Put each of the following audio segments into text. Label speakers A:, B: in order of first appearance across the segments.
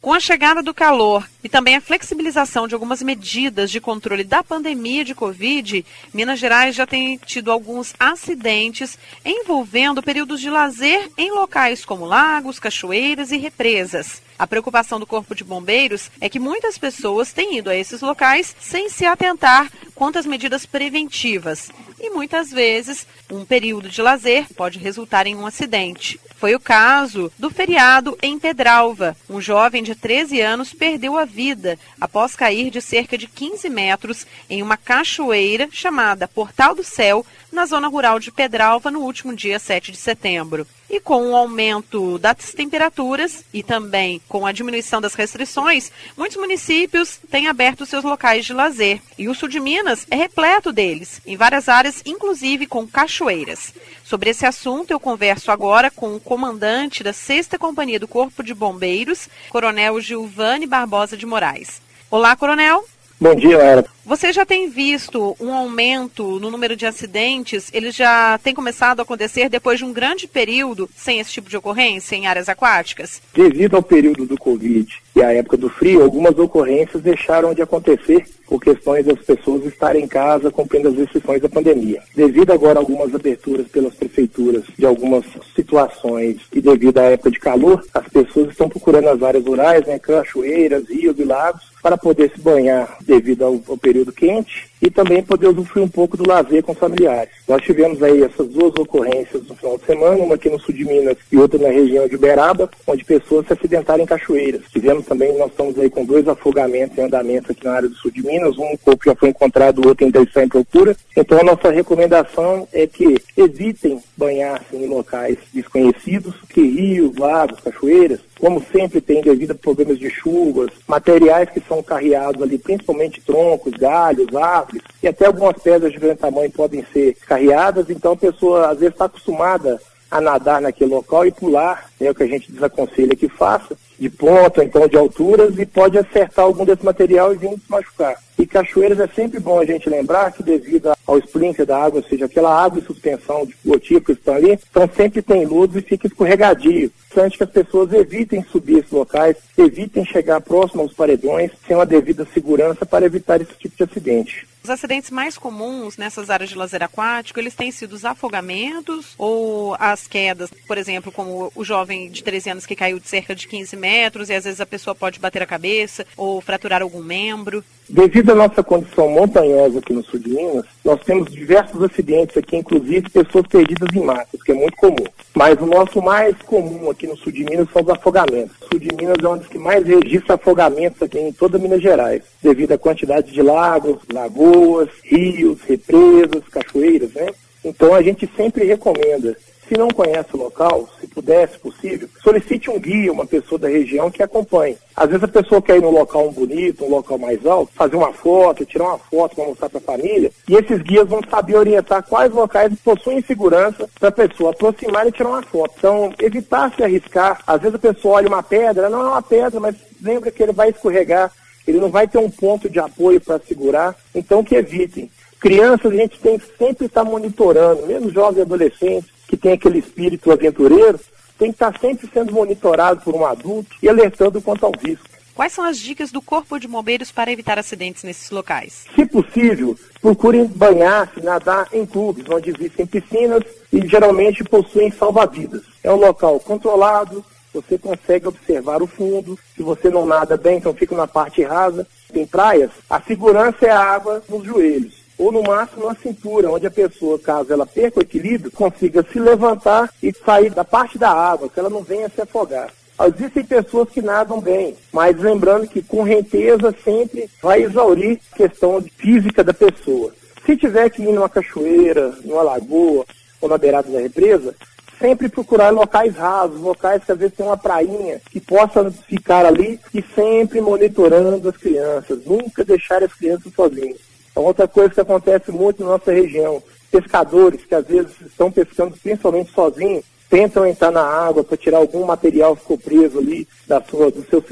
A: Com a chegada do calor e também a flexibilização de algumas medidas de controle da pandemia de Covid, Minas Gerais já tem tido alguns acidentes envolvendo períodos de lazer em locais como lagos, cachoeiras e represas. A preocupação do Corpo de Bombeiros é que muitas pessoas têm ido a esses locais sem se atentar quanto às medidas preventivas. E muitas vezes, um período de lazer pode resultar em um acidente. Foi o caso do feriado em Pedralva. Um jovem de 13 anos perdeu a vida após cair de cerca de 15 metros em uma cachoeira chamada Portal do Céu, na zona rural de Pedralva, no último dia 7 de setembro. E com o aumento das temperaturas e também com a diminuição das restrições, muitos municípios têm aberto seus locais de lazer. E o sul de Minas é repleto deles, em várias áreas, inclusive com cachoeiras. Sobre esse assunto, eu converso agora com o comandante da 6 Companhia do Corpo de Bombeiros, Coronel Gilvane Barbosa de Moraes. Olá, Coronel.
B: Bom dia, Era.
A: Você já tem visto um aumento no número de acidentes? Eles já têm começado a acontecer depois de um grande período sem esse tipo de ocorrência em áreas aquáticas?
B: Devido ao período do Covid e à época do frio, algumas ocorrências deixaram de acontecer por questões das pessoas estarem em casa cumprindo as restrições da pandemia. Devido agora a algumas aberturas pelas prefeituras de algumas situações e devido à época de calor, as pessoas estão procurando as áreas rurais, né, cachoeiras, rios e lagos, para poder se banhar devido ao, ao período período quente e também poder usufruir um pouco do lazer com familiares. Nós tivemos aí essas duas ocorrências no final de semana, uma aqui no sul de Minas e outra na região de Uberaba, onde pessoas se acidentaram em cachoeiras. Tivemos também, nós estamos aí com dois afogamentos em andamento aqui na área do sul de Minas, um corpo já foi encontrado, o outro ainda está em procura. Então a nossa recomendação é que evitem banhar-se em locais desconhecidos, que rios, lagos, cachoeiras, como sempre tem devido a problemas de chuvas, materiais que são carreados ali, principalmente troncos, galhos, árvores, e até algumas pedras de grande tamanho podem ser carreadas, então a pessoa às vezes está acostumada a nadar naquele local e pular, é o que a gente desaconselha que faça, de ponta, então de alturas, e pode acertar algum desse material e vir se machucar. E cachoeiras é sempre bom a gente lembrar que devido ao sprinkler da água, ou seja, aquela água em suspensão de gotículos que estão ali, então sempre tem luz e fica escorregadio. Importante que as pessoas evitem subir esses locais, evitem chegar próximo aos paredões, sem uma devida segurança para evitar esse tipo de acidente.
A: Os acidentes mais comuns nessas áreas de lazer aquático, eles têm sido os afogamentos ou as quedas, por exemplo, como o jovem de 13 anos que caiu de cerca de 15 metros e às vezes a pessoa pode bater a cabeça ou fraturar algum membro?
B: Devido à nossa condição montanhosa aqui no sul de Minas, nós temos diversos acidentes aqui, inclusive pessoas perdidas em matas, que é muito comum. Mas o nosso mais comum aqui no sul de Minas são os afogamentos. O sul de Minas é um dos que mais registra afogamentos aqui em toda Minas Gerais, devido à quantidade de lagos, lagoas, rios, represas, cachoeiras, né? Então a gente sempre recomenda se não conhece o local, se puder, se possível, solicite um guia, uma pessoa da região que acompanhe. Às vezes a pessoa quer ir num local bonito, um local mais alto, fazer uma foto, tirar uma foto para mostrar para a família, e esses guias vão saber orientar quais locais possuem segurança para a pessoa aproximar e tirar uma foto. Então, evitar se arriscar. Às vezes a pessoa olha uma pedra, não é uma pedra, mas lembra que ele vai escorregar, ele não vai ter um ponto de apoio para segurar, então que evitem. Crianças, a gente tem que sempre estar monitorando, mesmo jovens e adolescentes, que tem aquele espírito aventureiro, tem que estar sempre sendo monitorado por um adulto e alertando quanto ao risco.
A: Quais são as dicas do Corpo de Bombeiros para evitar acidentes nesses locais?
B: Se possível, procurem banhar-se, nadar em clubes, onde existem piscinas e geralmente possuem salva-vidas. É um local controlado, você consegue observar o fundo. Se você não nada bem, então fica na parte rasa. Tem praias, a segurança é a água nos joelhos ou no máximo na cintura, onde a pessoa, caso ela perca o equilíbrio, consiga se levantar e sair da parte da água, que ela não venha se afogar. Existem pessoas que nadam bem, mas lembrando que correnteza sempre vai exaurir a questão física da pessoa. Se tiver que ir numa cachoeira, numa lagoa ou na beirada da represa, sempre procurar locais rasos, locais que às vezes tem uma prainha que possa ficar ali e sempre monitorando as crianças, nunca deixar as crianças sozinhas. É outra coisa que acontece muito na nossa região. Pescadores que às vezes estão pescando principalmente sozinhos, tentam entrar na água para tirar algum material que ficou preso ali da sua, do seu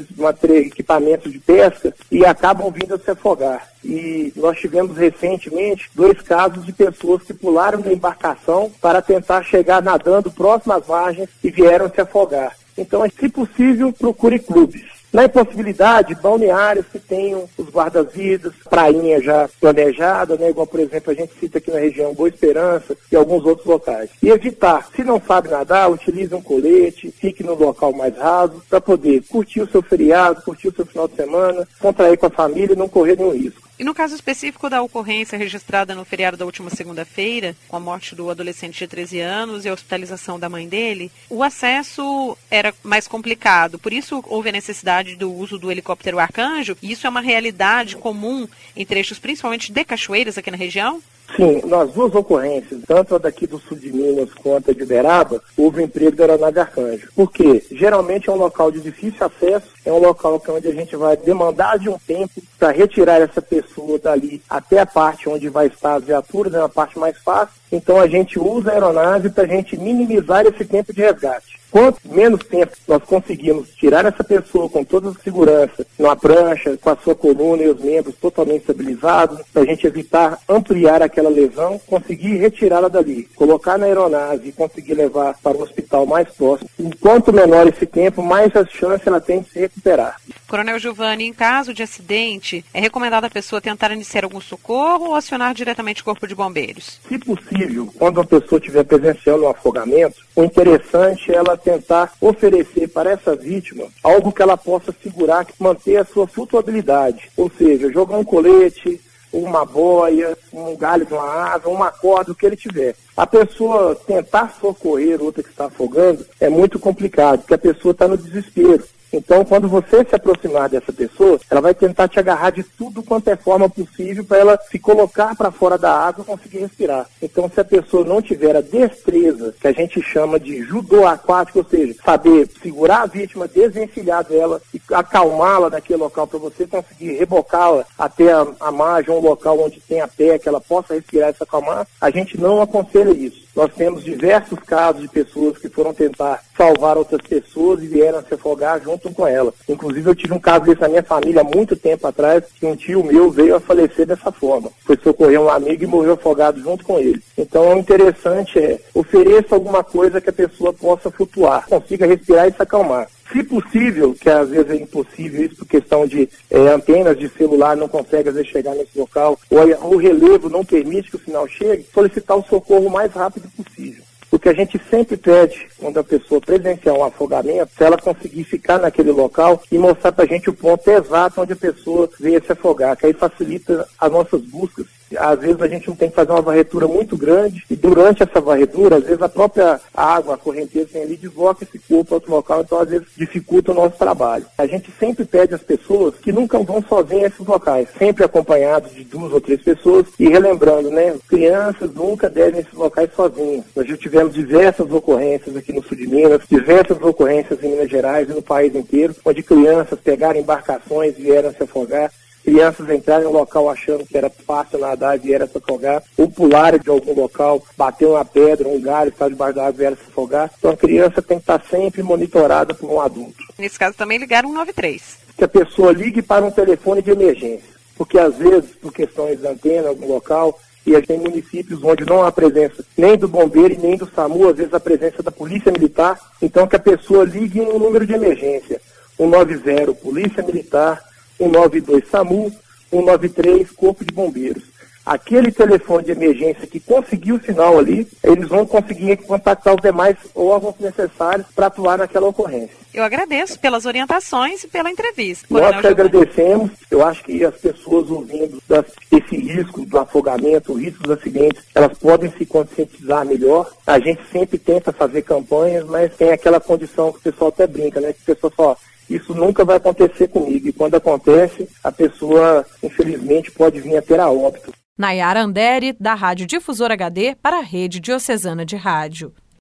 B: equipamento de pesca e acabam vindo a se afogar. E nós tivemos recentemente dois casos de pessoas que pularam da embarcação para tentar chegar nadando próximo às margens e vieram se afogar. Então, se possível, procure clubes Na impossibilidade, balneários que tenham os guarda-vidas, prainha já planejada, né? igual, por exemplo, a gente cita aqui na região Boa Esperança e alguns outros locais. E evitar, se não sabe nadar, utilize um colete, fique no local mais raso, para poder curtir o seu feriado, curtir o seu final de semana, contrair com a família e não correr nenhum risco.
A: E no caso específico da ocorrência registrada no feriado da última segunda-feira, com a morte do adolescente de 13 anos e a hospitalização da mãe dele, o acesso era mais complicado. Por isso houve a necessidade do uso do helicóptero Arcanjo, e isso é uma realidade comum em trechos principalmente de cachoeiras aqui na região?
B: Sim, nas duas ocorrências, tanto a daqui do sul de Minas quanto a de Uberaba, houve emprego da aeronave Arcanjo. Por quê? Geralmente é um local de difícil acesso, é um local é onde a gente vai demandar de um tempo para retirar essa pessoa dali até a parte onde vai estar as viaturas, é uma parte mais fácil. Então a gente usa a aeronave para a gente minimizar esse tempo de resgate. Quanto menos tempo nós conseguimos tirar essa pessoa com toda a segurança, numa prancha, com a sua coluna e os membros totalmente estabilizados, para a gente evitar ampliar aquela lesão, conseguir retirá-la dali, colocar na aeronave e conseguir levar para o hospital mais próximo. Enquanto menor esse tempo, mais a chance ela tem de se recuperar.
A: Coronel Giovanni, em caso de acidente, é recomendado a pessoa tentar iniciar algum socorro ou acionar diretamente o Corpo de Bombeiros?
B: Se possível, quando uma pessoa estiver presenciando um afogamento, o interessante é ela tentar oferecer para essa vítima algo que ela possa segurar, manter a sua flutuabilidade. Ou seja, jogar um colete, uma boia, um galho de uma árvore, uma corda, o que ele tiver. A pessoa tentar socorrer outra que está afogando é muito complicado, porque a pessoa está no desespero. Então, quando você se aproximar dessa pessoa, ela vai tentar te agarrar de tudo quanto é forma possível para ela se colocar para fora da água e conseguir respirar. Então, se a pessoa não tiver a destreza, que a gente chama de judô aquático, ou seja, saber segurar a vítima, desvencilhar dela e acalmá-la naquele local para você conseguir rebocá-la até a, a margem, um local onde tem a pé, que ela possa respirar e se acalmar, a gente não aconselha isso. Nós temos diversos casos de pessoas que foram tentar salvar outras pessoas e vieram se afogar junto com ela. Inclusive, eu tive um caso desse na minha família há muito tempo atrás, que um tio meu veio a falecer dessa forma. Foi socorrer um amigo e morreu afogado junto com ele. Então, o interessante é ofereça alguma coisa que a pessoa possa flutuar, consiga respirar e se acalmar. Se possível, que às vezes é impossível isso por questão de é, antenas de celular não consegue às vezes chegar nesse local, ou o relevo não permite que o sinal chegue, solicitar o socorro o mais rápido possível. O que a gente sempre pede quando a pessoa presenciar um afogamento, se ela conseguir ficar naquele local e mostrar para a gente o ponto exato onde a pessoa veio se afogar, que aí facilita as nossas buscas às vezes a gente não tem que fazer uma varredura muito grande e durante essa varredura, às vezes a própria água, a correnteza tem ali, desloca esse corpo para outro local, então às vezes dificulta o nosso trabalho. A gente sempre pede às pessoas que nunca vão sozinhas a esses locais, sempre acompanhados de duas ou três pessoas e relembrando, né, crianças nunca devem esses locais sozinhas. Nós já tivemos diversas ocorrências aqui no sul de Minas, diversas ocorrências em Minas Gerais e no país inteiro, onde crianças pegaram embarcações e vieram se afogar crianças entrarem no local achando que era fácil nadar e vieram se afogar, ou pularem de algum local, bater uma pedra, um galho, estar debaixo da água e vieram se afogar. Então a criança tem que estar sempre monitorada por um adulto.
A: Nesse caso também ligaram 193.
B: Que a pessoa ligue para um telefone de emergência, porque às vezes, por questões de antena, algum local, e a gente tem municípios onde não há presença nem do bombeiro e nem do SAMU, às vezes a presença da polícia militar, então que a pessoa ligue um número de emergência, 190, Polícia Militar, 192 SAMU, 193 Corpo de Bombeiros. Aquele telefone de emergência que conseguiu o sinal ali, eles vão conseguir contactar os demais órgãos necessários para atuar naquela ocorrência.
A: Eu agradeço pelas orientações e pela entrevista.
B: Nós que agradecemos. Eu acho que as pessoas ouvindo das, esse risco do afogamento, o risco dos acidentes, elas podem se conscientizar melhor. A gente sempre tenta fazer campanhas, mas tem aquela condição que o pessoal até brinca, né? Que o pessoal fala, isso nunca vai acontecer comigo. E quando acontece, a pessoa, infelizmente, pode vir a ter a óbito.
A: Nayara Andere, da Rádio Difusor HD, para a Rede Diocesana de Rádio.